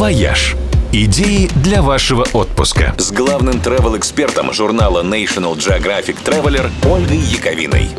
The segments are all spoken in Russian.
«Вояж». Идеи для вашего отпуска. С главным travel-экспертом журнала National Geographic Traveler Ольгой Яковиной.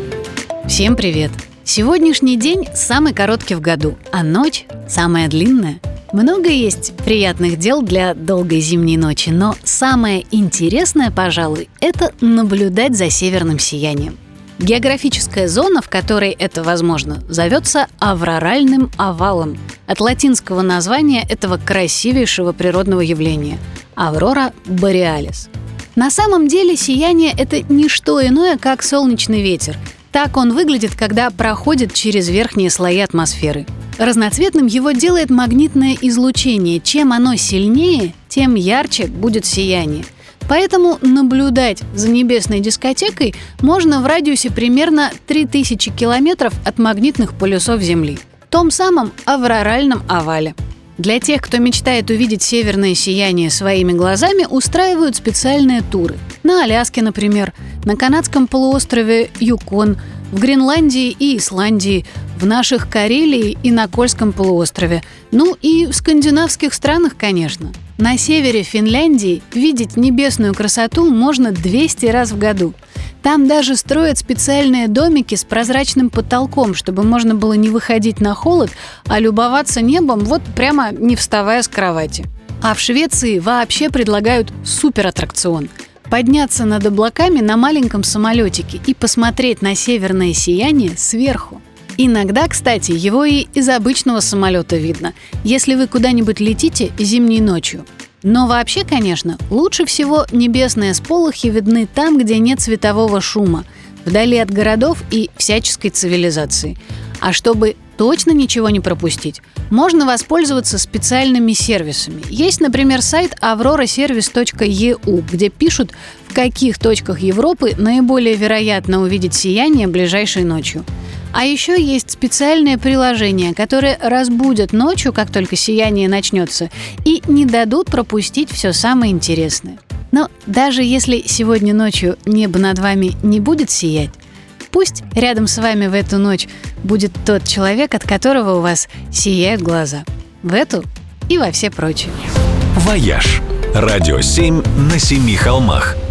Всем привет! Сегодняшний день самый короткий в году, а ночь самая длинная. Много есть приятных дел для долгой зимней ночи, но самое интересное, пожалуй, это наблюдать за северным сиянием. Географическая зона, в которой это возможно, зовется авроральным овалом – от латинского названия этого красивейшего природного явления – Aurora Borealis. На самом деле сияние – это не что иное, как солнечный ветер. Так он выглядит, когда проходит через верхние слои атмосферы. Разноцветным его делает магнитное излучение. Чем оно сильнее, тем ярче будет сияние. Поэтому наблюдать за небесной дискотекой можно в радиусе примерно 3000 километров от магнитных полюсов Земли – том самом авроральном овале. Для тех, кто мечтает увидеть северное сияние своими глазами, устраивают специальные туры. На Аляске, например, на канадском полуострове Юкон, в Гренландии и Исландии, в наших Карелии и на Кольском полуострове, ну и в скандинавских странах, конечно. На севере Финляндии видеть небесную красоту можно 200 раз в году – там даже строят специальные домики с прозрачным потолком, чтобы можно было не выходить на холод, а любоваться небом вот прямо не вставая с кровати. А в Швеции вообще предлагают суператтракцион – подняться над облаками на маленьком самолетике и посмотреть на северное сияние сверху. Иногда, кстати, его и из обычного самолета видно, если вы куда-нибудь летите зимней ночью. Но вообще, конечно, лучше всего небесные сполохи видны там, где нет светового шума, вдали от городов и всяческой цивилизации. А чтобы точно ничего не пропустить, можно воспользоваться специальными сервисами. Есть, например, сайт auroraservice.eu, где пишут, в каких точках Европы наиболее вероятно увидеть сияние ближайшей ночью. А еще есть специальное приложение, которое разбудят ночью, как только сияние начнется, и не дадут пропустить все самое интересное. Но даже если сегодня ночью небо над вами не будет сиять, пусть рядом с вами в эту ночь будет тот человек, от которого у вас сияют глаза. В эту и во все прочие. «Вояж» – радио 7 на семи холмах –